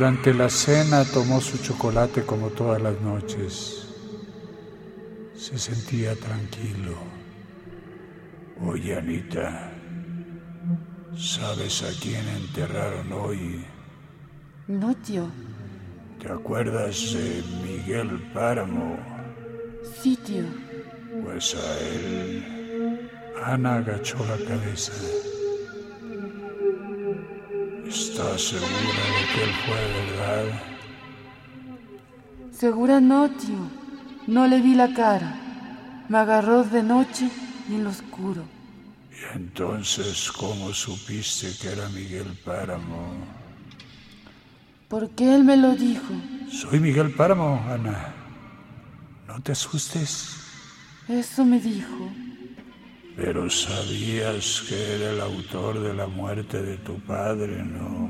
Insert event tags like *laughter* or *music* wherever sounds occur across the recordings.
Durante la cena tomó su chocolate como todas las noches. Se sentía tranquilo. Oye, Anita, ¿sabes a quién enterraron hoy? No, tío. ¿Te acuerdas de Miguel Páramo? Sí, tío. Pues a él. Ana agachó la cabeza. ¿Estás segura de que él fue verdad? Segura no, tío. No le vi la cara. Me agarró de noche y en lo oscuro. ¿Y entonces cómo supiste que era Miguel Páramo? Porque él me lo dijo. Soy Miguel Páramo, Ana. No te asustes. Eso me dijo. Pero sabías que era el autor de la muerte de tu padre, ¿no?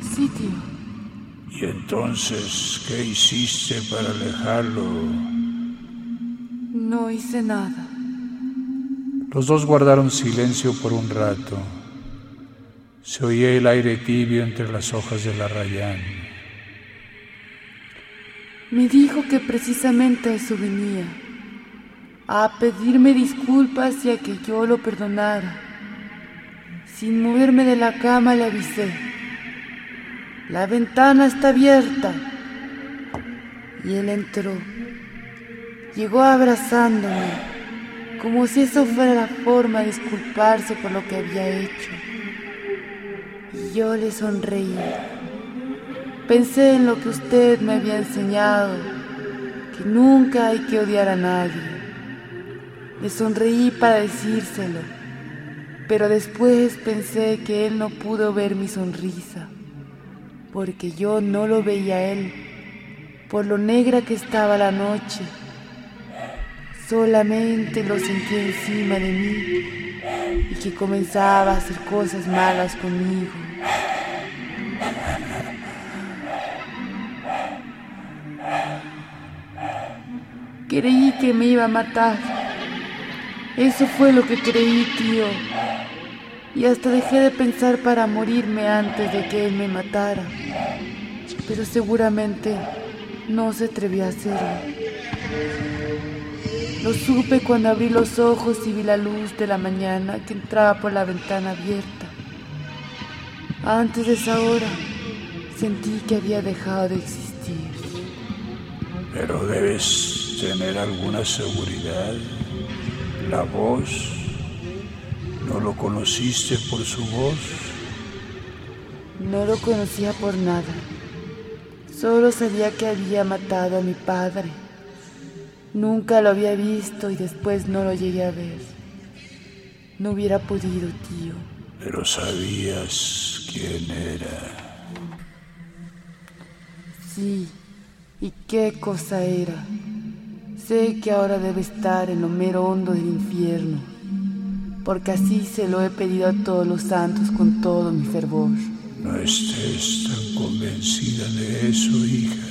Sí, tío. ¿Y entonces qué hiciste para alejarlo? No hice nada. Los dos guardaron silencio por un rato. Se oía el aire tibio entre las hojas de la rayán. Me dijo que precisamente a eso venía. A pedirme disculpas y a que yo lo perdonara. Sin moverme de la cama le avisé. La ventana está abierta. Y él entró. Llegó abrazándome, como si eso fuera la forma de disculparse por lo que había hecho. Y yo le sonreí. Pensé en lo que usted me había enseñado, que nunca hay que odiar a nadie. Le sonreí para decírselo, pero después pensé que él no pudo ver mi sonrisa, porque yo no lo veía a él, por lo negra que estaba la noche. Solamente lo sentí encima de mí y que comenzaba a hacer cosas malas conmigo. Creí que me iba a matar. Eso fue lo que creí, tío. Y hasta dejé de pensar para morirme antes de que él me matara. Pero seguramente no se atrevió a hacerlo. Lo supe cuando abrí los ojos y vi la luz de la mañana que entraba por la ventana abierta. Antes de esa hora sentí que había dejado de existir. Pero debes tener alguna seguridad. La voz. ¿No lo conociste por su voz? No lo conocía por nada. Solo sabía que había matado a mi padre. Nunca lo había visto y después no lo llegué a ver. No hubiera podido, tío. Pero sabías quién era. Sí, ¿y qué cosa era? Sé que ahora debe estar en lo mero hondo del infierno, porque así se lo he pedido a todos los santos con todo mi fervor. No estés tan convencida de eso, hija.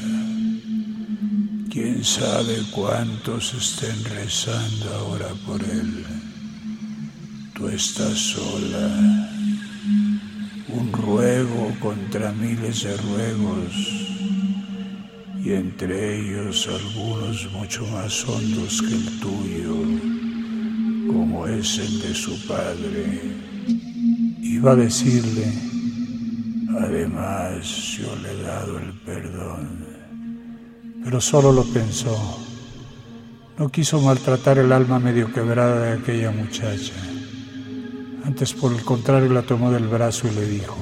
Quién sabe cuántos estén rezando ahora por él. Tú estás sola. Un ruego contra miles de ruegos. Y entre ellos algunos mucho más hondos que el tuyo, como es el de su padre. Iba a decirle, además yo le he dado el perdón, pero solo lo pensó. No quiso maltratar el alma medio quebrada de aquella muchacha. Antes, por el contrario, la tomó del brazo y le dijo,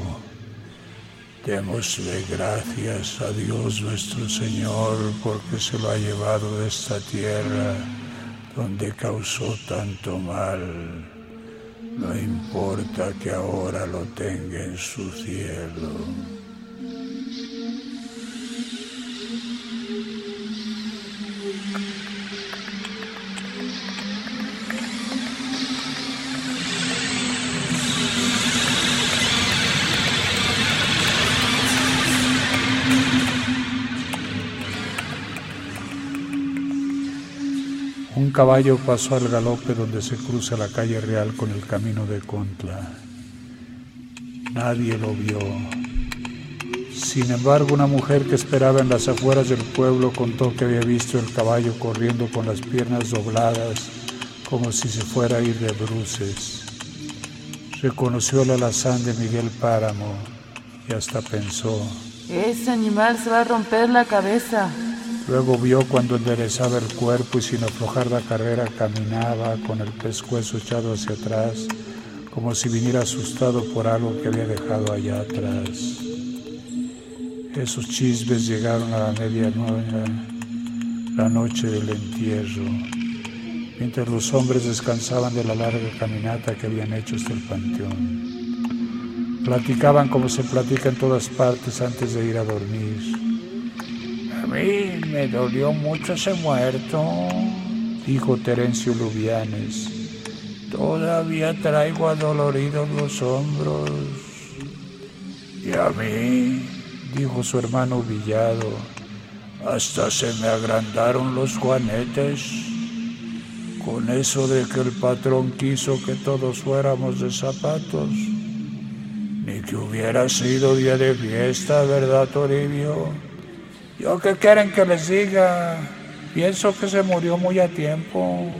Démosle gracias a Dios nuestro Señor porque se lo ha llevado de esta tierra donde causó tanto mal. No importa que ahora lo tenga en su cielo. Un caballo pasó al galope donde se cruza la calle real con el camino de Contla. Nadie lo vio. Sin embargo, una mujer que esperaba en las afueras del pueblo contó que había visto el caballo corriendo con las piernas dobladas como si se fuera a ir de bruces. Reconoció el alazán de Miguel Páramo y hasta pensó, ese animal se va a romper la cabeza. Luego vio cuando enderezaba el cuerpo y sin aflojar la carrera caminaba con el pescuezo echado hacia atrás, como si viniera asustado por algo que había dejado allá atrás. Esos chismes llegaron a la medianoche, la noche del entierro, mientras los hombres descansaban de la larga caminata que habían hecho hasta el panteón. Platicaban como se platica en todas partes antes de ir a dormir a mí me dolió mucho ese muerto, dijo Terencio Lubianes. Todavía traigo adoloridos los hombros. Y a mí, dijo su hermano Villado, hasta se me agrandaron los juanetes. Con eso de que el patrón quiso que todos fuéramos de zapatos. Ni que hubiera sido día de fiesta, ¿verdad, Toribio? Yo qué quieren que les diga, pienso que se murió muy a tiempo.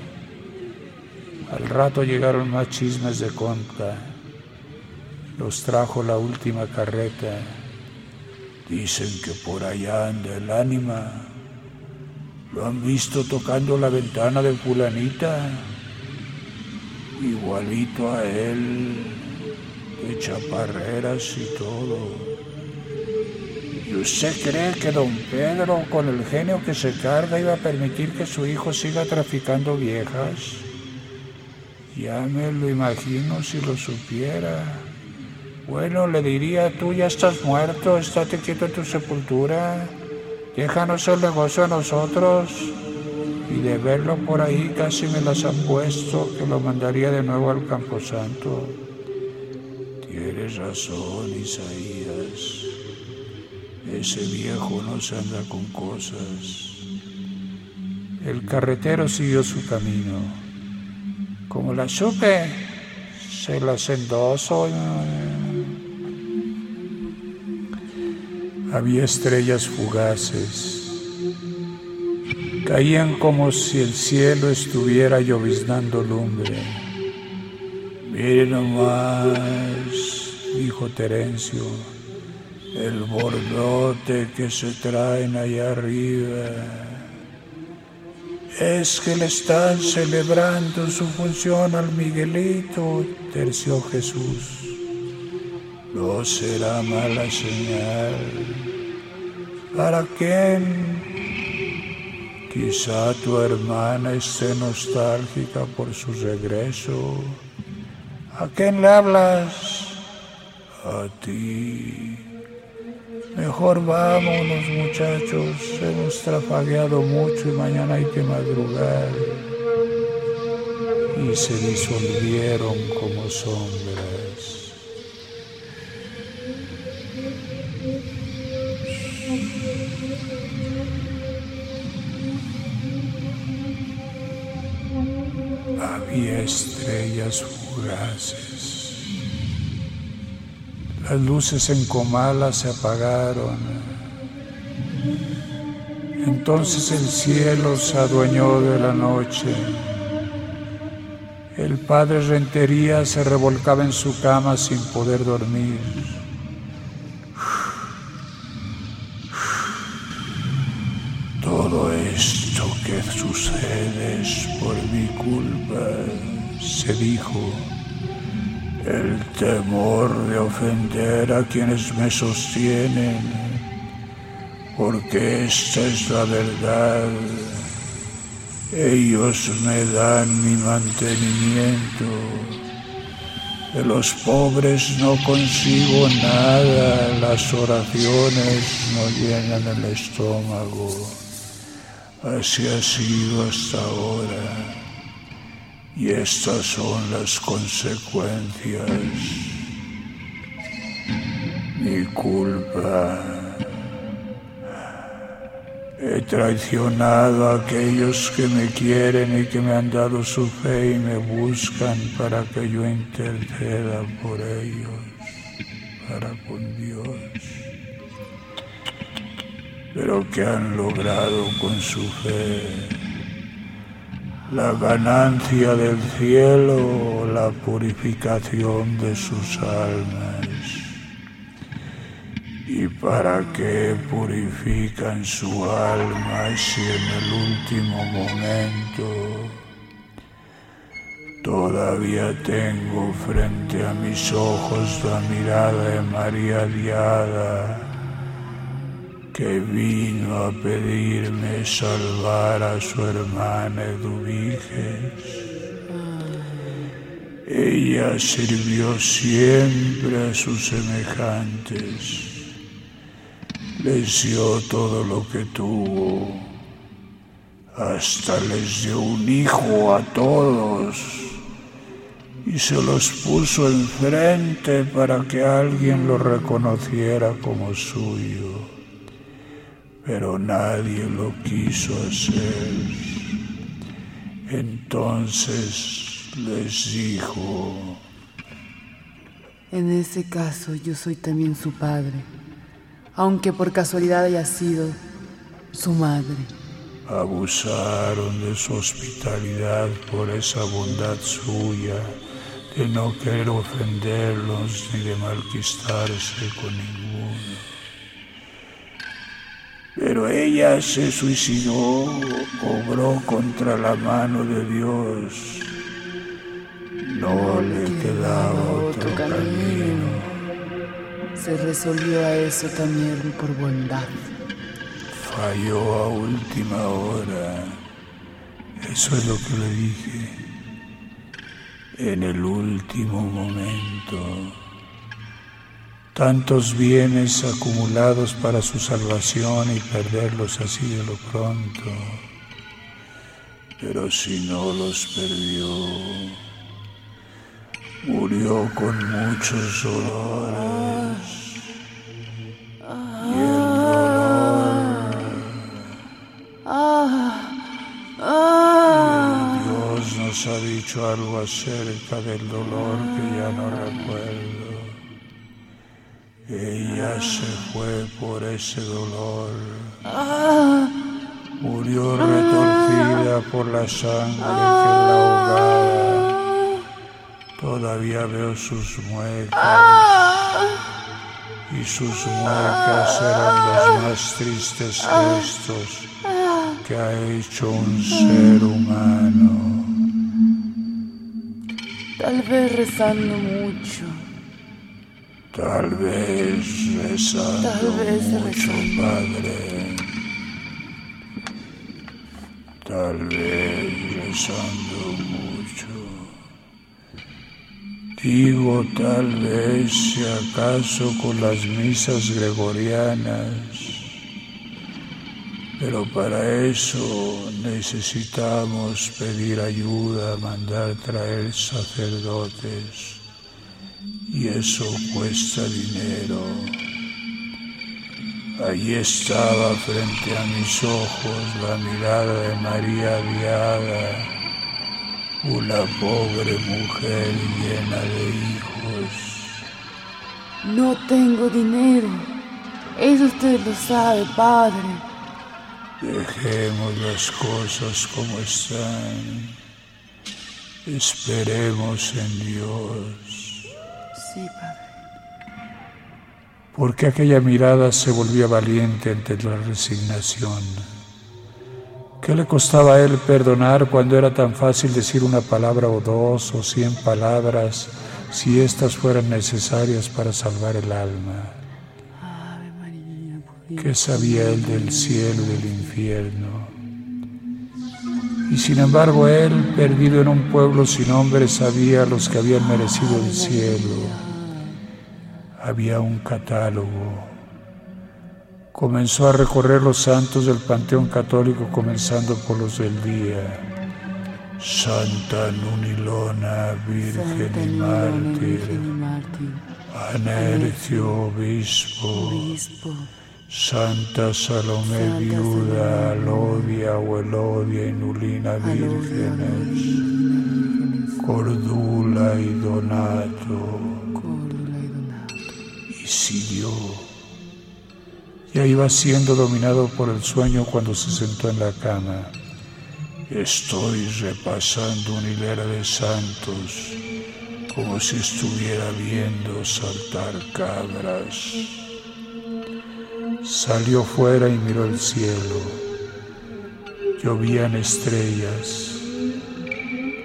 Al rato llegaron más chismes de conta. Los trajo la última carreta. Dicen que por allá anda el ánima. Lo han visto tocando la ventana de fulanita. Igualito a él, de chaparreras y todo. ¿Y usted cree que don Pedro, con el genio que se carga, iba a permitir que su hijo siga traficando viejas? Ya me lo imagino si lo supiera. Bueno, le diría, tú ya estás muerto, estate quieto en tu sepultura, déjanos el negocio a nosotros. Y de verlo por ahí casi me las han puesto que lo mandaría de nuevo al Camposanto. Tienes razón, Isaías. Ese viejo no se anda con cosas. El carretero siguió su camino. Como la supe, se las endoso. Había estrellas fugaces. Caían como si el cielo estuviera lloviznando lumbre. Miren nomás, dijo Terencio el bordote que se traen allá arriba. Es que le están celebrando su función al Miguelito, terció Jesús. No será mala señal. ¿Para quién? Quizá tu hermana esté nostálgica por su regreso. ¿A quién le hablas? A ti. Mejor vámonos muchachos, hemos trafagueado mucho y mañana hay que madrugar. Y se disolvieron como sombras. Había estrellas fugaces las luces en Comala se apagaron. Entonces el cielo se adueñó de la noche. El padre Rentería se revolcaba en su cama sin poder dormir. Ofender a quienes me sostienen porque esta es la verdad. Ellos me dan mi mantenimiento. De los pobres no consigo nada, las oraciones no llenan el estómago. Así ha sido hasta ahora. Y estas son las consecuencias. Mi culpa. He traicionado a aquellos que me quieren y que me han dado su fe y me buscan para que yo interceda por ellos, para con Dios. Pero que han logrado con su fe la ganancia del cielo la purificación de sus almas. ¿Y para qué purifican su alma si en el último momento todavía tengo frente a mis ojos la mirada de María Diada que vino a pedirme salvar a su hermana Eduviges? Ella sirvió siempre a sus semejantes les dio todo lo que tuvo, hasta les dio un hijo a todos y se los puso enfrente para que alguien lo reconociera como suyo, pero nadie lo quiso hacer. Entonces les dijo, en ese caso yo soy también su padre aunque por casualidad haya sido su madre. Abusaron de su hospitalidad por esa bondad suya, de no querer ofenderlos ni de malquistarse con ninguno. Pero ella se suicidó, obró contra la mano de Dios. No le quedaba otro camino se resolvió a eso también por bondad. Falló a última hora. Eso es lo que le dije. En el último momento. Tantos bienes acumulados para su salvación y perderlos así de lo pronto. Pero si no los perdió, murió con muchos dolores. Algo acerca del dolor que ya no recuerdo. Ella se fue por ese dolor. Murió retorcida por la sangre que la ahogaba. Todavía veo sus muecas. Y sus muecas eran los más tristes gestos que ha hecho un ser humano. Tal vez rezando mucho. Tal vez rezando Tal vez mucho, Padre. Tal vez rezando mucho. Digo tal vez si acaso con las misas gregorianas pero para eso necesitamos pedir ayuda, mandar traer sacerdotes. Y eso cuesta dinero. Allí estaba frente a mis ojos la mirada de María Viada, una pobre mujer llena de hijos. No tengo dinero. Eso usted lo sabe, padre. Dejemos las cosas como están. Esperemos en Dios. Sí, Padre. Porque aquella mirada se volvía valiente ante la resignación. ¿Qué le costaba a él perdonar cuando era tan fácil decir una palabra o dos o cien palabras si éstas fueran necesarias para salvar el alma? ¿Qué sabía él del cielo y del infierno? Y sin embargo él, perdido en un pueblo sin nombre, sabía los que habían merecido el cielo. Había un catálogo. Comenzó a recorrer los santos del Panteón Católico, comenzando por los del día. Santa Nunilona, Virgen Santa y Mártir. Anercio, Obispo. Santa Salomé, Santa viuda, Alodia o Elodia y Nulina Alodia, vírgenes. Cordula y Donato, Córdula y Donato. y siguió. Ya iba siendo dominado por el sueño cuando se sentó en la cama. Estoy repasando una hilera de santos, como si estuviera viendo saltar cabras. Salió fuera y miró el cielo. Llovían estrellas.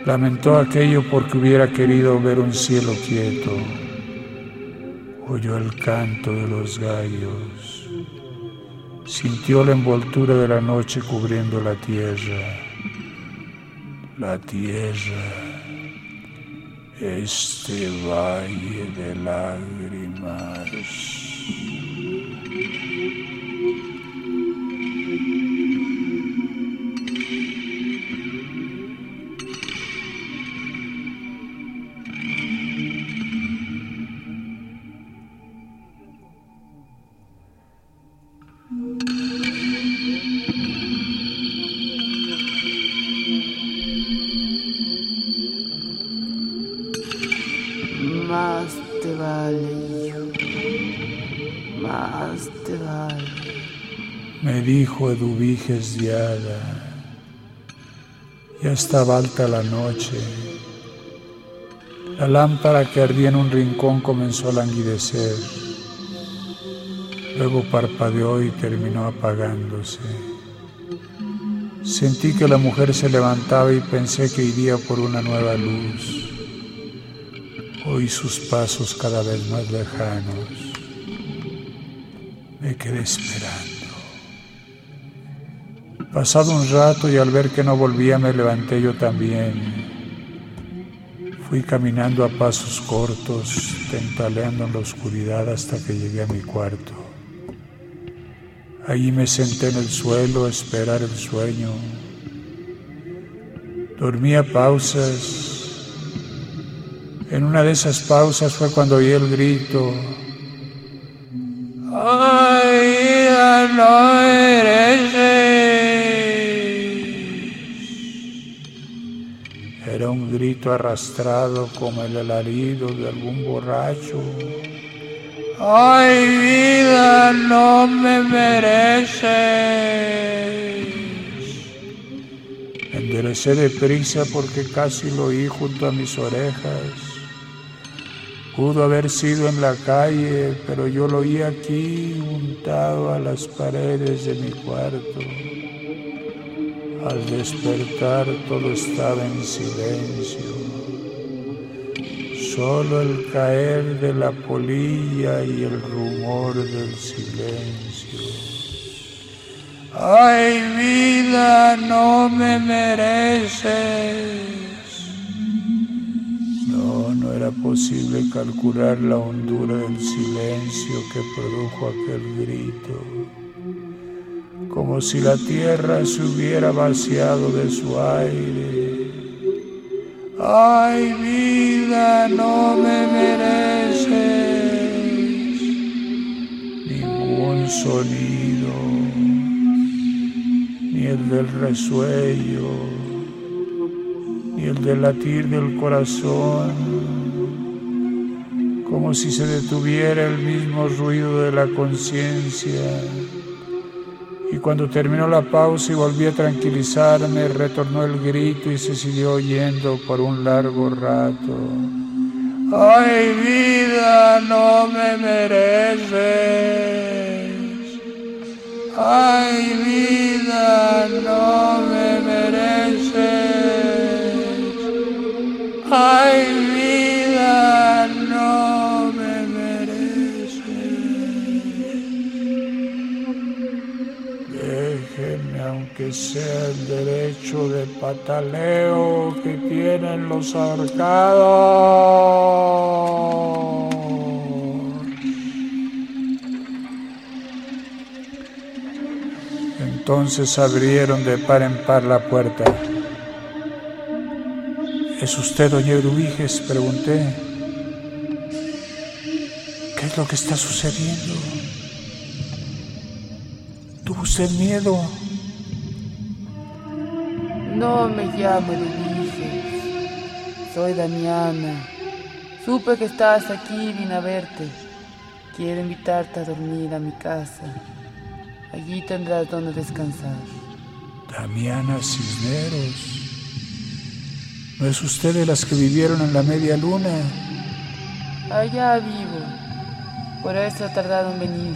Lamentó aquello porque hubiera querido ver un cielo quieto. Oyó el canto de los gallos. Sintió la envoltura de la noche cubriendo la tierra. La tierra, este valle de lágrimas. Me dijo Eduviges Diada. Ya estaba alta la noche. La lámpara que ardía en un rincón comenzó a languidecer. Luego parpadeó y terminó apagándose. Sentí que la mujer se levantaba y pensé que iría por una nueva luz. Oí sus pasos cada vez más lejanos. Me quedé esperando. Pasado un rato y al ver que no volvía me levanté yo también. Fui caminando a pasos cortos, tentaleando en la oscuridad hasta que llegué a mi cuarto. Allí me senté en el suelo a esperar el sueño. Dormía pausas. En una de esas pausas fue cuando oí el grito. ¡Ay, ya no eres! Era un grito arrastrado como el alarido de algún borracho. ¡Ay, vida, no me mereces! Me enderecé deprisa porque casi lo oí junto a mis orejas. Pudo haber sido en la calle, pero yo lo oí aquí, juntado a las paredes de mi cuarto. Al despertar todo estaba en silencio. Solo el caer de la polilla y el rumor del silencio. ¡Ay, vida, no me mereces! No, era posible calcular la hondura del silencio que produjo aquel grito, como si la tierra se hubiera vaciado de su aire. Ay, vida, no me mereces ningún sonido, ni el del resuello ni el del latir del corazón, como si se detuviera el mismo ruido de la conciencia y Y cuando terminó la pausa y volví a tranquilizarme, retornó el grito y se siguió oyendo por un largo rato. ¡Ay, vida, no me mereces! ¡Ay, vida, no me mereces! ¡Ay, vida, no me mereces! Déjenme, aunque sea el derecho de pataleo que tienen los ahorcados. Entonces abrieron de par en par la puerta. ¿Es usted, doña Eduviges? Pregunté. ¿Qué es lo que está sucediendo? ¿Tuvo usted miedo? No me llamo Eduviges. Soy Damiana. Supe que estabas aquí y vine a verte. Quiero invitarte a dormir a mi casa. Allí tendrás donde descansar. Damiana Cisneros. ¿No es usted de las que vivieron en la media luna? Allá vivo. Por eso ha tardado en venir.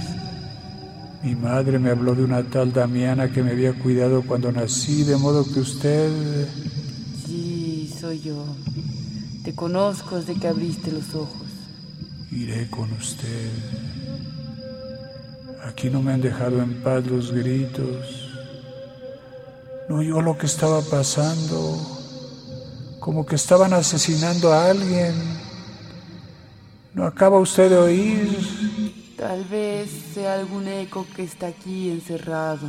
Mi madre me habló de una tal Damiana que me había cuidado cuando nací, de modo que usted... Sí, soy yo. Te conozco desde que abriste los ojos. Iré con usted. Aquí no me han dejado en paz los gritos. No oyó lo que estaba pasando. Como que estaban asesinando a alguien. ¿No acaba usted de oír? Tal vez sea algún eco que está aquí encerrado.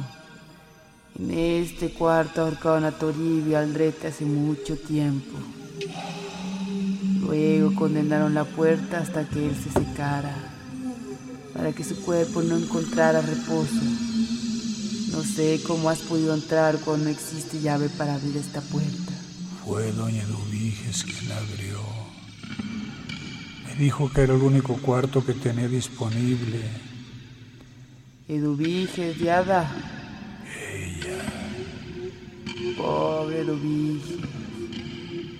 En este cuarto ahorcaron a Toribio Aldrete hace mucho tiempo. Luego condenaron la puerta hasta que él se secara, para que su cuerpo no encontrara reposo. No sé cómo has podido entrar cuando no existe llave para abrir esta puerta. Fue doña Eduviges quien la abrió. Me dijo que era el único cuarto que tenía disponible. Eduviges, diada. Ella. Pobre Eduviges.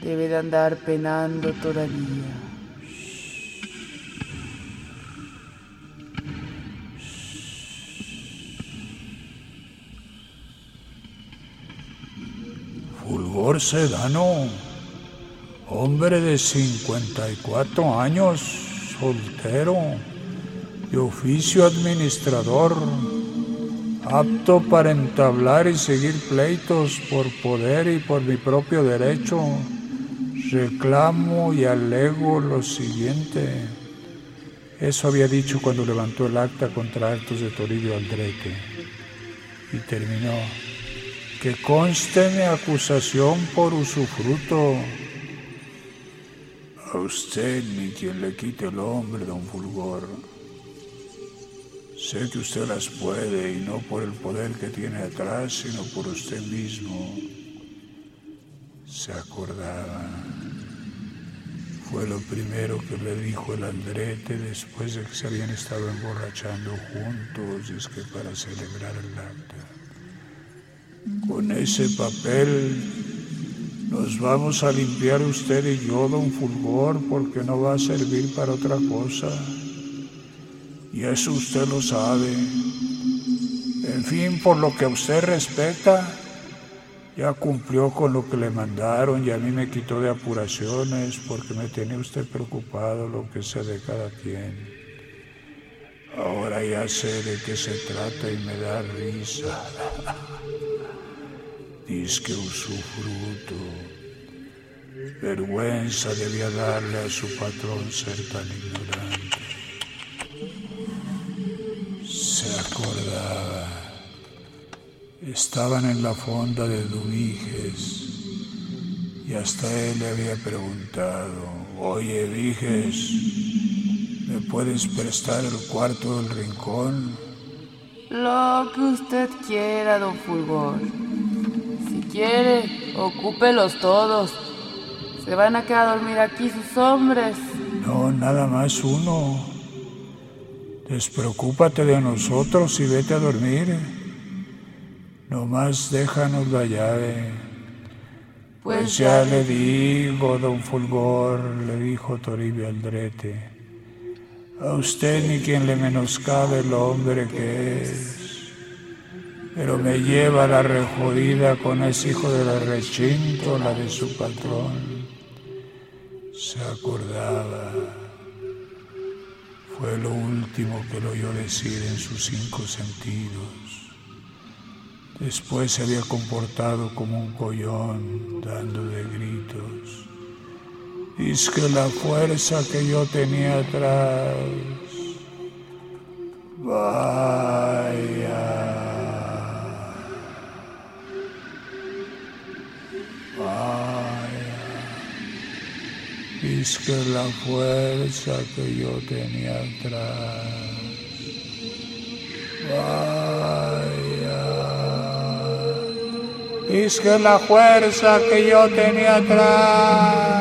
Debe de andar penando todavía. Fulgor Sedano, hombre de 54 años, soltero, de oficio administrador, apto para entablar y seguir pleitos por poder y por mi propio derecho. Reclamo y alego lo siguiente. Eso había dicho cuando levantó el acta contra actos de Toribio Aldrete. Y terminó. Que conste mi acusación por usufruto. A usted ni quien le quite el hombre, don Fulgor. Sé que usted las puede y no por el poder que tiene atrás, sino por usted mismo. Se acordaba. Fue lo primero que le dijo el Andrete después de que se habían estado emborrachando juntos, y es que para celebrar el acta. Con ese papel nos vamos a limpiar usted y yo, don Fulgor, porque no va a servir para otra cosa. Y eso usted lo sabe. En fin, por lo que usted respecta, ya cumplió con lo que le mandaron y a mí me quitó de apuraciones porque me tenía usted preocupado lo que sea de cada quien. Ahora ya sé de qué se trata y me da risa. *laughs* Que usufruto. Vergüenza debía darle a su patrón ser tan ignorante. Se acordaba. Estaban en la fonda de Duviges y hasta él le había preguntado, oye Viges, ¿me puedes prestar el cuarto del rincón? Lo que usted quiera, don Fulgor. Quiere, ocúpelos todos. Se van a quedar a dormir aquí sus hombres. No, nada más uno. Despreocúpate de nosotros y vete a dormir. No más déjanos la llave. Pues, Pues ya le digo, don Fulgor, le dijo Toribio Aldrete, a usted ni quien le menoscabe el hombre que es, pero me lleva la rejodida con ese hijo de la rechinto, la de su patrón. Se acordaba, fue lo último que lo oyó decir en sus cinco sentidos. Después se había comportado como un collón, dando de gritos. Es que la fuerza que yo tenía atrás. Vaya. Es que la fuerza que yo tenía atrás. Vaya. Es que la fuerza que yo tenía atrás.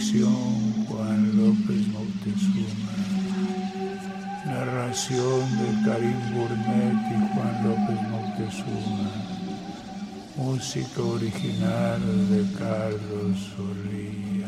Dirección Juan López Moctezuma. Narración de Karim Burnett y Juan López Moctezuma. Música original de Carlos Solía.